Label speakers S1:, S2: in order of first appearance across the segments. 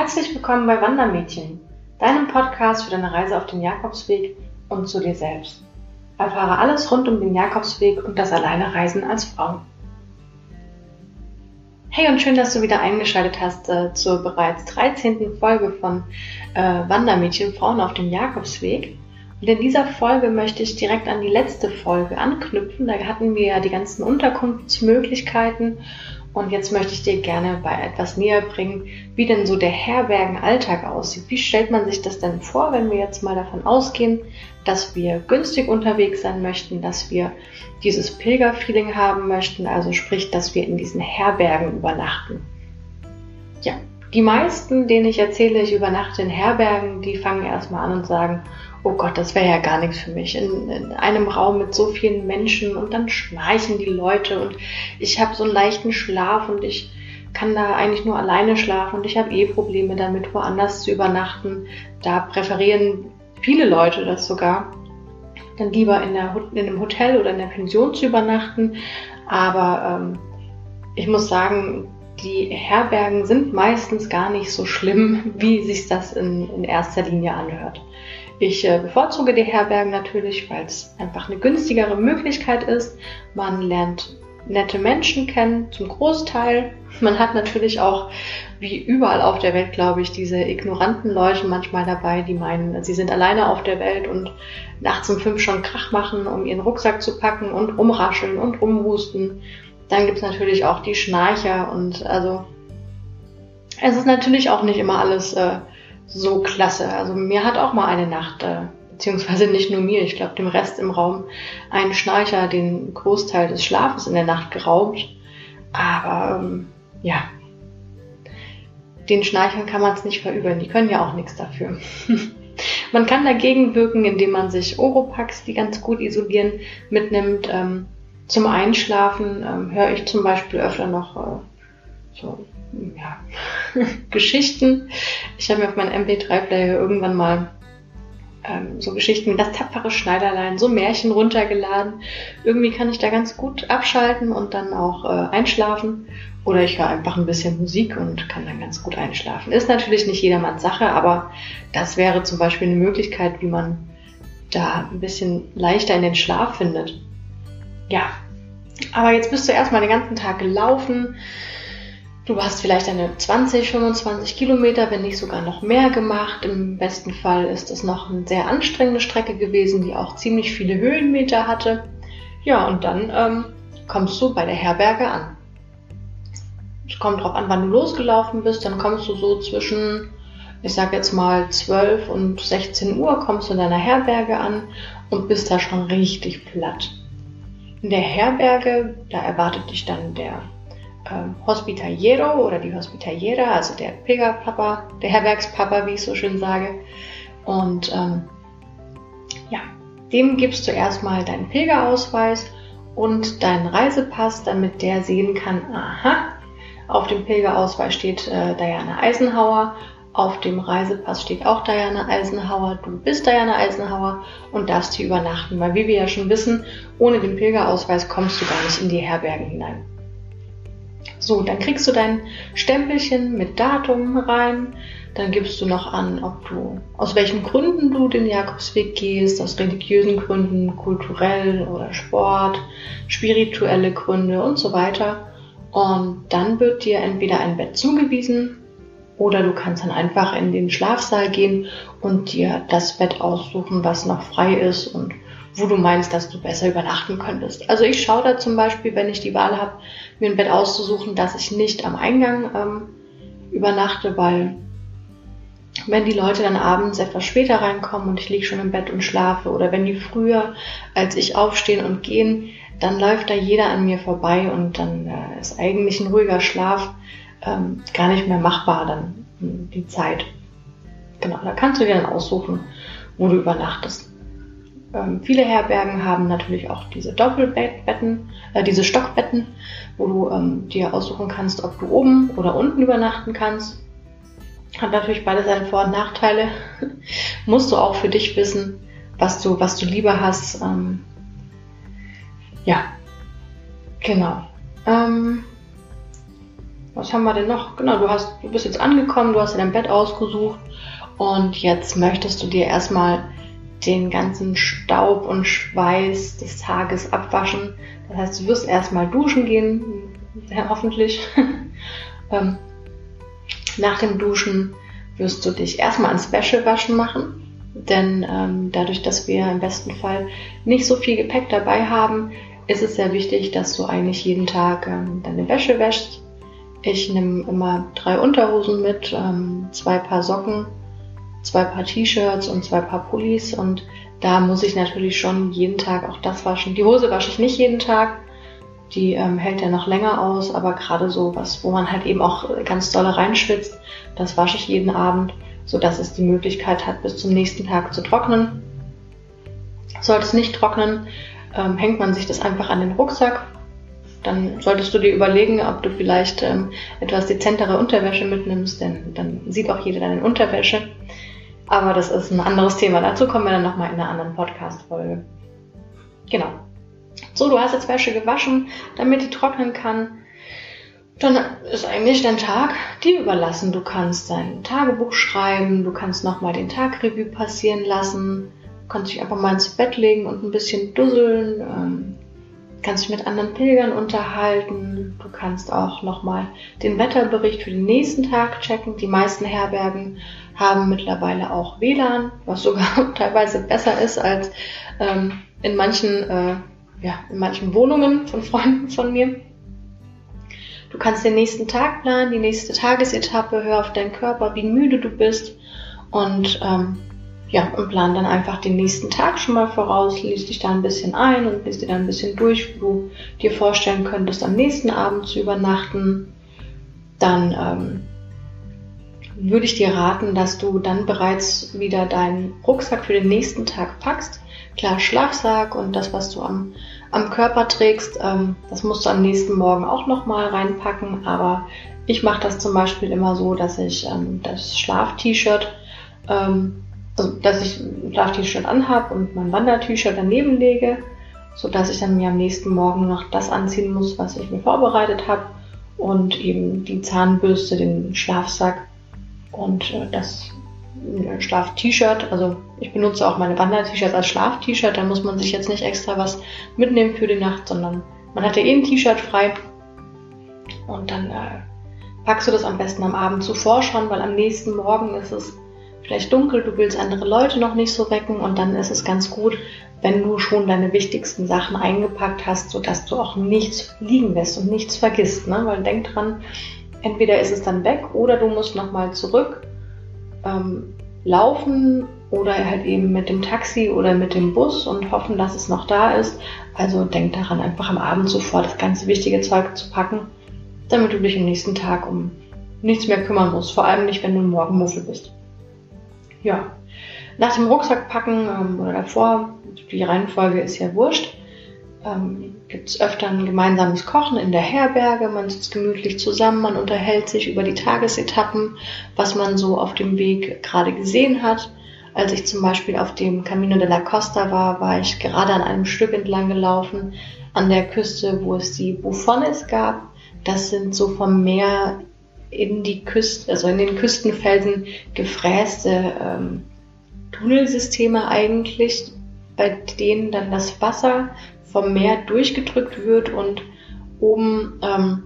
S1: Herzlich willkommen bei Wandermädchen, deinem Podcast für deine Reise auf den Jakobsweg und zu dir selbst. Erfahre alles rund um den Jakobsweg und das Alleinereisen als Frau. Hey und schön, dass du wieder eingeschaltet hast äh, zur bereits 13. Folge von äh, Wandermädchen Frauen auf dem Jakobsweg. Und in dieser Folge möchte ich direkt an die letzte Folge anknüpfen. Da hatten wir ja die ganzen Unterkunftsmöglichkeiten und jetzt möchte ich dir gerne bei etwas näher bringen, wie denn so der Herbergenalltag aussieht. Wie stellt man sich das denn vor, wenn wir jetzt mal davon ausgehen, dass wir günstig unterwegs sein möchten, dass wir dieses Pilgerfeeling haben möchten, also sprich, dass wir in diesen Herbergen übernachten. Ja, die meisten, denen ich erzähle, ich übernachte in Herbergen, die fangen erstmal an und sagen, oh Gott, das wäre ja gar nichts für mich. In, in, einem Raum mit so vielen Menschen und dann schnarchen die Leute und ich habe so einen leichten Schlaf und ich kann da eigentlich nur alleine schlafen und ich habe eh Probleme damit, woanders zu übernachten. Da präferieren viele Leute das sogar, dann lieber in, der, in einem Hotel oder in der Pension zu übernachten. Aber ähm, ich muss sagen, die Herbergen sind meistens gar nicht so schlimm, wie sich das in, in erster Linie anhört. Ich äh, bevorzuge die Herbergen natürlich, weil es einfach eine günstigere Möglichkeit ist. Man lernt nette Menschen kennen, zum Großteil. Man hat natürlich auch, wie überall auf der Welt, glaube ich, diese ignoranten Leute manchmal dabei, die meinen, sie sind alleine auf der Welt und nachts um fünf schon Krach machen, um ihren Rucksack zu packen und rumrascheln und rumhusten. Dann gibt es natürlich auch die Schnarcher und also es ist natürlich auch nicht immer alles äh, so klasse. Also mir hat auch mal eine Nacht, äh, beziehungsweise nicht nur mir, ich glaube dem Rest im Raum, ein Schnarcher den Großteil des Schlafes in der Nacht geraubt. Aber ähm, ja, den Schnarchern kann man es nicht verübeln, die können ja auch nichts dafür. man kann dagegen wirken, indem man sich Oropax, die ganz gut isolieren, mitnimmt. Ähm, zum Einschlafen ähm, höre ich zum Beispiel öfter noch äh, so ja, Geschichten. Ich habe mir auf meinem MP3-Player irgendwann mal ähm, so Geschichten wie das tapfere Schneiderlein, so Märchen runtergeladen. Irgendwie kann ich da ganz gut abschalten und dann auch äh, einschlafen. Oder ich höre einfach ein bisschen Musik und kann dann ganz gut einschlafen. Ist natürlich nicht jedermanns Sache, aber das wäre zum Beispiel eine Möglichkeit, wie man da ein bisschen leichter in den Schlaf findet. Ja, aber jetzt bist du erstmal den ganzen Tag gelaufen, Du hast vielleicht eine 20, 25 Kilometer, wenn nicht sogar noch mehr gemacht. Im besten Fall ist es noch eine sehr anstrengende Strecke gewesen, die auch ziemlich viele Höhenmeter hatte. Ja, und dann ähm, kommst du bei der Herberge an. Es kommt drauf an, wann du losgelaufen bist. Dann kommst du so zwischen, ich sag jetzt mal 12 und 16 Uhr, kommst du in deiner Herberge an und bist da schon richtig platt. In der Herberge, da erwartet dich dann der ähm, Hospitaliero oder die Hospitaliera, also der Pilgerpapa, der Herbergspapa, wie ich so schön sage. Und ähm, ja, dem gibst du erstmal deinen Pilgerausweis und deinen Reisepass, damit der sehen kann, aha, auf dem Pilgerausweis steht äh, Diana Eisenhower, auf dem Reisepass steht auch Diana Eisenhower, du bist Diana Eisenhower und darfst hier übernachten. Weil wie wir ja schon wissen, ohne den Pilgerausweis kommst du gar nicht in die Herbergen hinein. So, dann kriegst du dein Stempelchen mit Datum rein. Dann gibst du noch an, ob du, aus welchen Gründen du den Jakobsweg gehst, aus religiösen Gründen, kulturell oder Sport, spirituelle Gründe und so weiter. Und dann wird dir entweder ein Bett zugewiesen oder du kannst dann einfach in den Schlafsaal gehen und dir das Bett aussuchen, was noch frei ist und wo du meinst, dass du besser übernachten könntest. Also ich schaue da zum Beispiel, wenn ich die Wahl habe, mir ein Bett auszusuchen, dass ich nicht am Eingang ähm, übernachte, weil wenn die Leute dann abends etwas später reinkommen und ich liege schon im Bett und schlafe oder wenn die früher als ich aufstehen und gehen, dann läuft da jeder an mir vorbei und dann äh, ist eigentlich ein ruhiger Schlaf ähm, gar nicht mehr machbar dann die Zeit. Genau, da kannst du dir dann aussuchen, wo du übernachtest. Ähm, viele Herbergen haben natürlich auch diese Doppelbetten, äh, diese Stockbetten, wo du ähm, dir aussuchen kannst, ob du oben oder unten übernachten kannst. Hat natürlich beide seine Vor- und Nachteile. Musst du auch für dich wissen, was du, was du lieber hast. Ähm, ja, genau. Ähm, was haben wir denn noch? Genau, du hast, du bist jetzt angekommen, du hast dir dein Bett ausgesucht und jetzt möchtest du dir erstmal den ganzen Staub und Schweiß des Tages abwaschen. Das heißt, du wirst erstmal duschen gehen, hoffentlich. ähm, nach dem Duschen wirst du dich erstmal ans Wäschewaschen machen. Denn ähm, dadurch, dass wir im besten Fall nicht so viel Gepäck dabei haben, ist es sehr wichtig, dass du eigentlich jeden Tag ähm, deine Wäsche wäschst. Ich nehme immer drei Unterhosen mit, ähm, zwei Paar Socken, zwei Paar T-Shirts und zwei Paar Pullis und da muss ich natürlich schon jeden Tag auch das waschen. Die Hose wasche ich nicht jeden Tag, die ähm, hält ja noch länger aus, aber gerade so was, wo man halt eben auch ganz doll reinschwitzt, das wasche ich jeden Abend, so dass es die Möglichkeit hat, bis zum nächsten Tag zu trocknen. Sollte es nicht trocknen, ähm, hängt man sich das einfach an den Rucksack. Dann solltest du dir überlegen, ob du vielleicht ähm, etwas dezentere Unterwäsche mitnimmst, denn dann sieht auch jeder deine Unterwäsche. Aber das ist ein anderes Thema. Dazu kommen wir dann nochmal in einer anderen Podcast-Folge. Genau. So, du hast jetzt Wäsche gewaschen, damit die trocknen kann. Dann ist eigentlich dein Tag dir überlassen. Du kannst dein Tagebuch schreiben, du kannst nochmal den Tagrevue passieren lassen, du kannst dich einfach mal ins Bett legen und ein bisschen dusseln, ähm, kannst dich mit anderen Pilgern unterhalten, du kannst auch nochmal den Wetterbericht für den nächsten Tag checken. Die meisten Herbergen haben mittlerweile auch WLAN, was sogar teilweise besser ist als ähm, in manchen äh, ja, in manchen Wohnungen von Freunden von mir. Du kannst den nächsten Tag planen, die nächste Tagesetappe, hör auf deinen Körper, wie müde du bist und ähm, ja, und plan dann einfach den nächsten Tag schon mal voraus, liest dich da ein bisschen ein und liest dir dann ein bisschen durch, wo du dir vorstellen könntest, am nächsten Abend zu übernachten. Dann ähm, würde ich dir raten, dass du dann bereits wieder deinen Rucksack für den nächsten Tag packst klar Schlafsack und das, was du am, am Körper trägst, ähm, das musst du am nächsten Morgen auch nochmal reinpacken. Aber ich mache das zum Beispiel immer so, dass ich ähm, das Schlaf-T-Shirt, ähm, also dass ich ein Schlaf-T-Shirt anhab und mein Wander-T-Shirt daneben lege, so dass ich dann mir am nächsten Morgen noch das anziehen muss, was ich mir vorbereitet habe und eben die Zahnbürste, den Schlafsack und äh, das Schlaf-T-Shirt. Also ich benutze auch meine Wander-T-Shirts als Schlaf-T-Shirt. Da muss man sich jetzt nicht extra was mitnehmen für die Nacht, sondern man hat ja eh ein T-Shirt frei. Und dann äh, packst du das am besten am Abend zuvor schon, weil am nächsten Morgen ist es vielleicht dunkel, du willst andere Leute noch nicht so wecken und dann ist es ganz gut, wenn du schon deine wichtigsten Sachen eingepackt hast, sodass du auch nichts liegen lässt und nichts vergisst. Ne? Weil denk dran, entweder ist es dann weg oder du musst nochmal zurück ähm, laufen oder halt eben mit dem Taxi oder mit dem Bus und hoffen, dass es noch da ist. Also denk daran, einfach am Abend sofort das ganze wichtige Zeug zu packen, damit du dich am nächsten Tag um nichts mehr kümmern musst. Vor allem nicht, wenn du morgen Muffel bist. Ja. Nach dem Rucksack packen ähm, oder davor, die Reihenfolge ist ja wurscht, ähm, gibt es öfter ein gemeinsames Kochen in der Herberge. Man sitzt gemütlich zusammen, man unterhält sich über die Tagesetappen, was man so auf dem Weg gerade gesehen hat. Als ich zum Beispiel auf dem Camino de la Costa war, war ich gerade an einem Stück entlang gelaufen, an der Küste, wo es die Buffones gab. Das sind so vom Meer in die Küste, also in den Küstenfelsen gefräste ähm, Tunnelsysteme eigentlich, bei denen dann das Wasser vom Meer durchgedrückt wird und oben, ähm,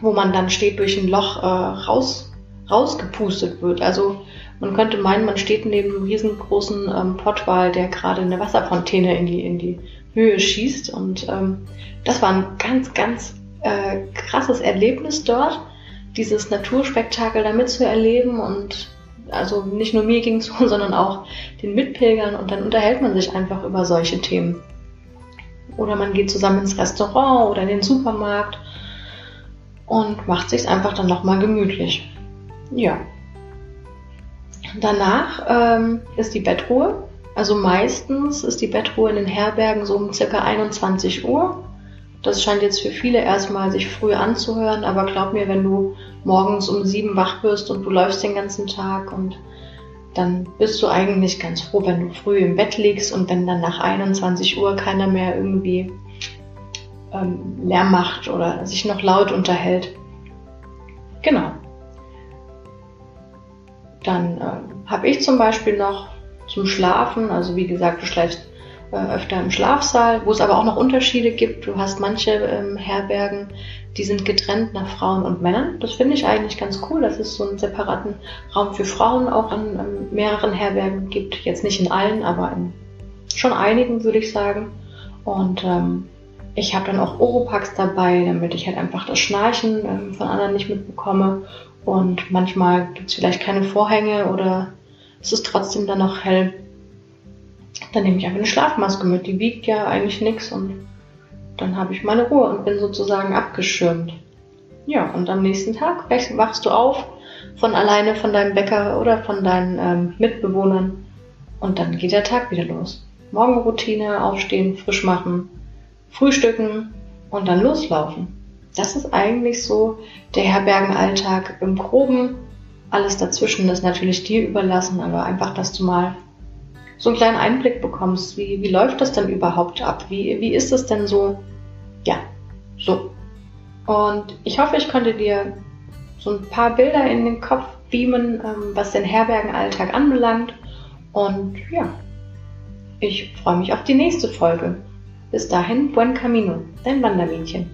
S1: wo man dann steht, durch ein Loch äh, raus, rausgepustet wird. Also man könnte meinen, man steht neben einem riesengroßen ähm, Pottwal, der gerade eine Wasserfontäne in die, in die Höhe schießt. Und ähm, das war ein ganz, ganz äh, krasses Erlebnis dort, dieses Naturspektakel da mitzuerleben und also nicht nur mir ging es so, sondern auch den Mitpilgern und dann unterhält man sich einfach über solche Themen. Oder man geht zusammen ins Restaurant oder in den Supermarkt und macht sich einfach dann nochmal gemütlich. Ja. Danach ähm, ist die Bettruhe. Also meistens ist die Bettruhe in den Herbergen so um circa 21 Uhr. Das scheint jetzt für viele erstmal sich früh anzuhören, aber glaub mir, wenn du morgens um sieben wach wirst und du läufst den ganzen Tag und dann bist du eigentlich ganz froh, wenn du früh im Bett liegst und wenn dann nach 21 Uhr keiner mehr irgendwie ähm, Lärm macht oder sich noch laut unterhält. genau. Dann äh, habe ich zum Beispiel noch zum Schlafen, also wie gesagt, du schläfst öfter im Schlafsaal, wo es aber auch noch Unterschiede gibt. Du hast manche ähm, Herbergen, die sind getrennt nach Frauen und Männern. Das finde ich eigentlich ganz cool, dass es so einen separaten Raum für Frauen auch an, an mehreren Herbergen gibt. Jetzt nicht in allen, aber in schon einigen, würde ich sagen. Und ähm, ich habe dann auch Oropax dabei, damit ich halt einfach das Schnarchen ähm, von anderen nicht mitbekomme. Und manchmal gibt es vielleicht keine Vorhänge oder es ist trotzdem dann noch hell. Dann nehme ich einfach eine Schlafmaske mit, die wiegt ja eigentlich nichts und dann habe ich meine Ruhe und bin sozusagen abgeschirmt. Ja, und am nächsten Tag wachst du auf von alleine von deinem Bäcker oder von deinen ähm, Mitbewohnern und dann geht der Tag wieder los. Morgenroutine, aufstehen, frisch machen, frühstücken und dann loslaufen. Das ist eigentlich so der Herbergenalltag im Groben. Alles dazwischen ist natürlich dir überlassen, aber einfach, dass du mal so einen kleinen Einblick bekommst, wie, wie läuft das denn überhaupt ab? Wie, wie ist es denn so? Ja, so. Und ich hoffe, ich konnte dir so ein paar Bilder in den Kopf beamen, ähm, was den Herbergenalltag anbelangt. Und ja, ich freue mich auf die nächste Folge. Bis dahin, buen camino, dein Wandermädchen.